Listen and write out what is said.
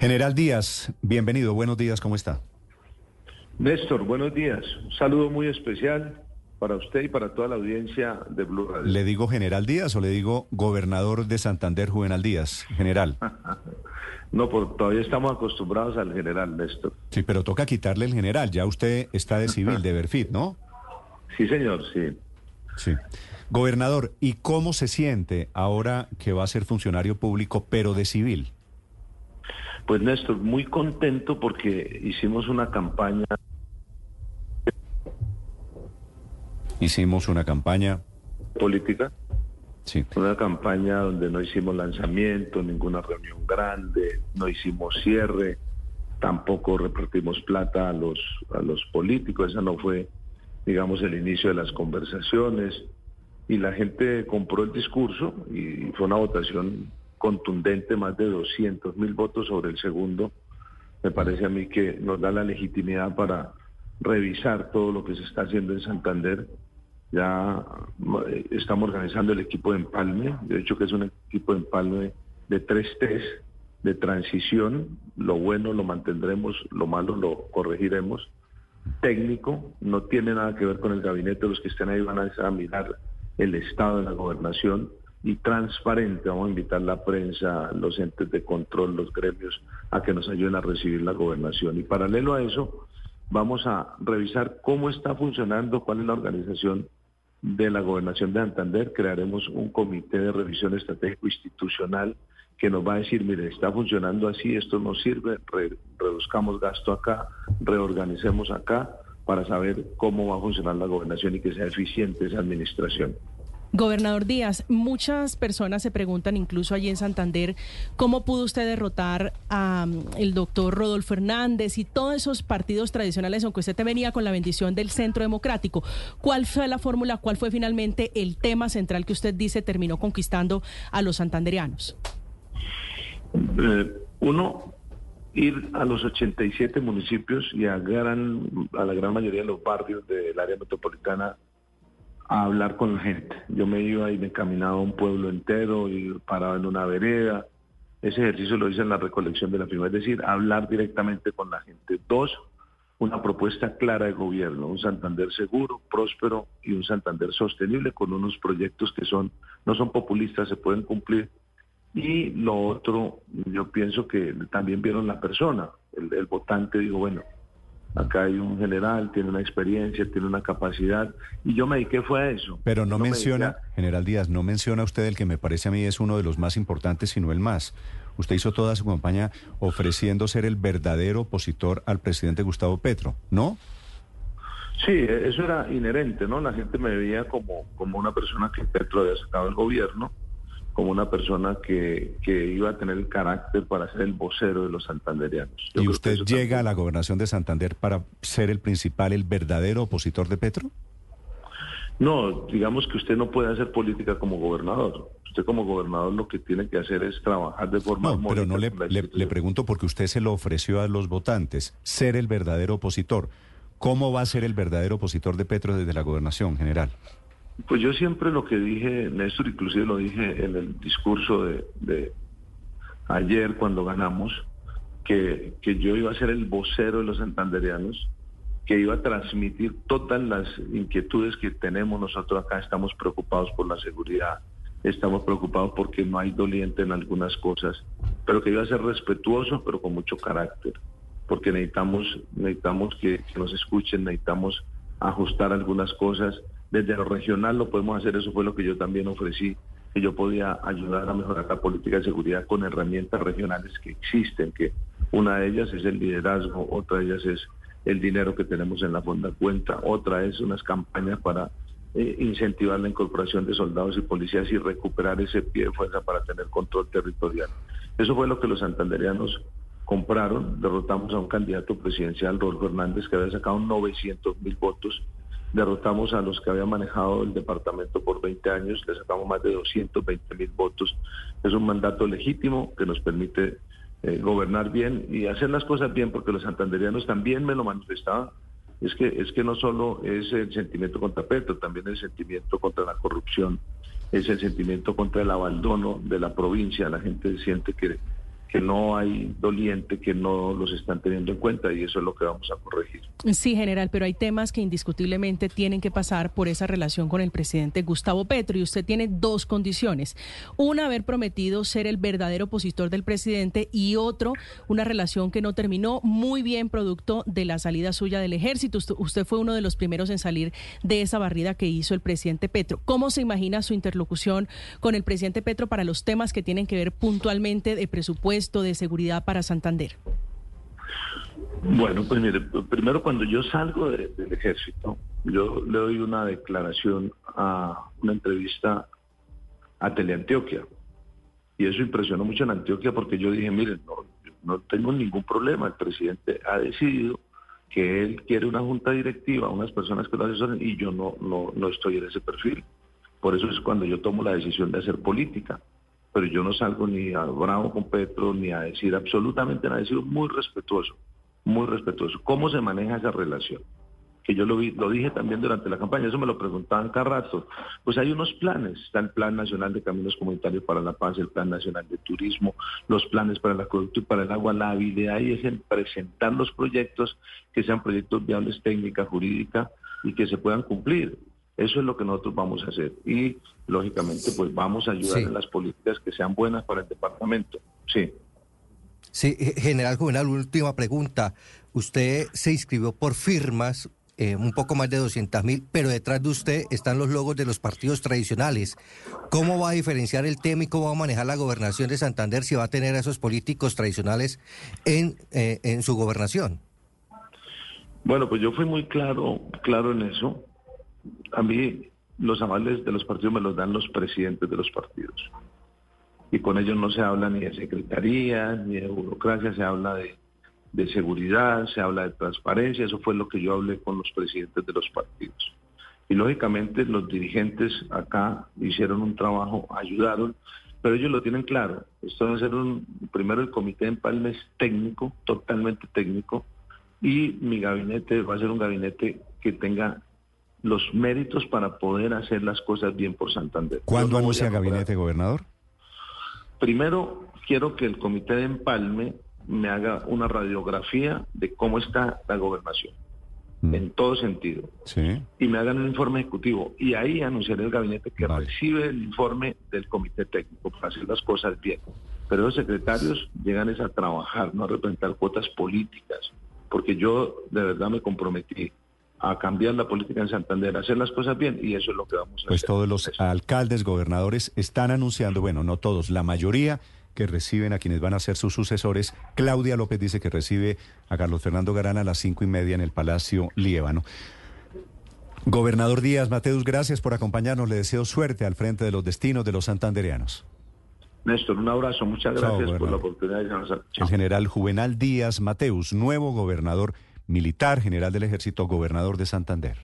General Díaz, bienvenido, buenos días, ¿cómo está? Néstor, buenos días. Un saludo muy especial para usted y para toda la audiencia de Blue Radio. ¿Le digo General Díaz o le digo Gobernador de Santander, Juvenal Díaz? General. no, porque todavía estamos acostumbrados al general, Néstor. Sí, pero toca quitarle el general. Ya usted está de civil, de Berfit, ¿no? Sí, señor, sí. Sí. Gobernador, ¿y cómo se siente ahora que va a ser funcionario público, pero de civil? Pues Néstor, muy contento porque hicimos una campaña. Hicimos una campaña política. Sí. Una campaña donde no hicimos lanzamiento, ninguna reunión grande, no hicimos cierre, tampoco repartimos plata a los, a los políticos, esa no fue, digamos, el inicio de las conversaciones. Y la gente compró el discurso y fue una votación contundente, más de 200 mil votos sobre el segundo, me parece a mí que nos da la legitimidad para revisar todo lo que se está haciendo en Santander. Ya eh, estamos organizando el equipo de empalme, de hecho que es un equipo de empalme de tres test de transición, lo bueno lo mantendremos, lo malo lo corregiremos. Técnico, no tiene nada que ver con el gabinete, los que estén ahí van a mirar el estado de la gobernación y transparente. Vamos a invitar la prensa, los entes de control, los gremios, a que nos ayuden a recibir la gobernación. Y paralelo a eso, vamos a revisar cómo está funcionando, cuál es la organización de la gobernación de Santander. Crearemos un comité de revisión estratégico institucional que nos va a decir, mire, está funcionando así, esto no sirve, reduzcamos gasto acá, reorganicemos acá para saber cómo va a funcionar la gobernación y que sea eficiente esa administración. Gobernador Díaz, muchas personas se preguntan, incluso allí en Santander, cómo pudo usted derrotar al el doctor Rodolfo Hernández y todos esos partidos tradicionales, aunque usted te venía con la bendición del Centro Democrático. ¿Cuál fue la fórmula? ¿Cuál fue finalmente el tema central que usted dice terminó conquistando a los santanderianos? Eh, uno, ir a los 87 municipios y a, gran, a la gran mayoría de los barrios del área metropolitana a hablar con la gente. Yo me iba y me caminaba a un pueblo entero y paraba en una vereda. Ese ejercicio lo hice en la recolección de la firma, es decir, hablar directamente con la gente. Dos, una propuesta clara de gobierno, un Santander seguro, próspero y un Santander sostenible con unos proyectos que son no son populistas, se pueden cumplir. Y lo otro, yo pienso que también vieron la persona, el, el votante dijo, bueno, Acá hay un general, tiene una experiencia, tiene una capacidad, y yo me dediqué fue a eso. Pero no, menciona, general Díaz, no menciona usted el que me parece a mí es uno de los más importantes, sino el más. Usted hizo toda su campaña ofreciendo ser el verdadero opositor al presidente Gustavo Petro, ¿no? Sí, eso era inherente, ¿no? La gente me veía como, como una persona que Petro había sacado el gobierno como una persona que, iba a tener el carácter para ser el vocero de los santanderianos. ¿Y usted llega a la gobernación de Santander para ser el principal, el verdadero opositor de Petro? No, digamos que usted no puede hacer política como gobernador. Usted como gobernador lo que tiene que hacer es trabajar de forma... No, pero no le, le pregunto porque usted se lo ofreció a los votantes, ser el verdadero opositor. ¿Cómo va a ser el verdadero opositor de Petro desde la gobernación general? Pues yo siempre lo que dije, Néstor, inclusive lo dije en el discurso de, ayer cuando ganamos, que, que, yo iba a ser el vocero de los santandereanos, que iba a transmitir todas las inquietudes que tenemos nosotros acá. Estamos preocupados por la seguridad, estamos preocupados porque no hay doliente en algunas cosas, pero que iba a ser respetuoso, pero con mucho carácter, porque necesitamos, necesitamos que nos escuchen, necesitamos ajustar algunas cosas desde lo regional lo podemos hacer, eso fue lo que yo también ofrecí, que yo podía ayudar a mejorar la política de seguridad con herramientas regionales que existen, que una de ellas es el liderazgo, otra de ellas es el dinero que tenemos en la fonda cuenta, otra es unas campañas para eh, incentivar la incorporación de soldados y policías y recuperar ese pie de fuerza para tener control territorial. Eso fue lo que los santanderianos compraron, derrotamos a un candidato presidencial, Rodolfo Hernández, que había sacado 900 mil votos derrotamos a los que habían manejado el departamento por 20 años, le sacamos más de 220 mil votos. Es un mandato legítimo que nos permite eh, gobernar bien y hacer las cosas bien, porque los santanderianos también me lo manifestaban. Es que, es que no solo es el sentimiento contra Petro, también el sentimiento contra la corrupción, es el sentimiento contra el abandono de la provincia. La gente siente que que no hay doliente, que no los están teniendo en cuenta y eso es lo que vamos a corregir. Sí, general, pero hay temas que indiscutiblemente tienen que pasar por esa relación con el presidente Gustavo Petro y usted tiene dos condiciones. Una, haber prometido ser el verdadero opositor del presidente y otro, una relación que no terminó muy bien producto de la salida suya del ejército. Usted fue uno de los primeros en salir de esa barrida que hizo el presidente Petro. ¿Cómo se imagina su interlocución con el presidente Petro para los temas que tienen que ver puntualmente de presupuesto? De seguridad para Santander? Bueno, pues mire, primero cuando yo salgo del ejército, yo le doy una declaración a una entrevista a Teleantioquia. Y eso impresionó mucho en Antioquia porque yo dije, miren, no, no tengo ningún problema, el presidente ha decidido que él quiere una junta directiva, unas personas que lo asesoren y yo no, no, no estoy en ese perfil. Por eso es cuando yo tomo la decisión de hacer política pero yo no salgo ni a bravo con Petro ni a decir absolutamente nada, he sido muy respetuoso, muy respetuoso. ¿Cómo se maneja esa relación? Que yo lo, vi, lo dije también durante la campaña, eso me lo preguntaban cada rato. Pues hay unos planes, está el Plan Nacional de Caminos Comunitarios para la Paz, el Plan Nacional de Turismo, los planes para el acueducto y para el agua. La habilidad ahí es en presentar los proyectos que sean proyectos viables técnica, jurídica y que se puedan cumplir. Eso es lo que nosotros vamos a hacer. Y, lógicamente, pues vamos a ayudar en las políticas que sean buenas para el departamento. Sí. Sí, general Juvenal, última pregunta. Usted se inscribió por firmas, eh, un poco más de 200 mil, pero detrás de usted están los logos de los partidos tradicionales. ¿Cómo va a diferenciar el tema y cómo va a manejar la gobernación de Santander si va a tener a esos políticos tradicionales en, eh, en su gobernación? Bueno, pues yo fui muy claro, claro en eso a mí los avales de los partidos me los dan los presidentes de los partidos. Y con ellos no se habla ni de secretaría, ni de burocracia, se habla de, seguridad, se habla de transparencia. Eso fue lo que yo hablé con los presidentes de los partidos. Y lógicamente los dirigentes acá hicieron un trabajo, ayudaron, pero ellos lo tienen claro. Esto va a ser un, primero el comité de empalme es técnico, totalmente técnico, y mi gabinete va a ser un gabinete que tenga los méritos para poder hacer las cosas bien por Santander. ¿Cuándo anuncia el gabinete, gobernador? Primero, quiero que el comité de empalme me haga una radiografía de cómo está la gobernación, mm. en todo sentido. Sí. Y me hagan un informe ejecutivo. Y ahí anunciaré el gabinete que recibe el informe del comité técnico para hacer las cosas bien. Pero los secretarios llegan a trabajar, no a representar cuotas políticas, porque yo de verdad me comprometí a cambiar la política en Santander, a hacer las cosas bien y eso es lo que vamos a pues hacer. Pues todos los alcaldes, gobernadores están anunciando, bueno, no todos, la mayoría que reciben a quienes van a ser sus sucesores. Claudia López dice que recibe a Carlos Fernando Garana a las cinco y media en el Palacio Líbano. Gobernador Díaz Mateus, gracias por acompañarnos. Le deseo suerte al frente de los destinos de los santandereanos. Néstor, un abrazo. Muchas gracias por la oportunidad de El general Juvenal Díaz Mateus, nuevo gobernador militar, general del ejército, gobernador de Santander.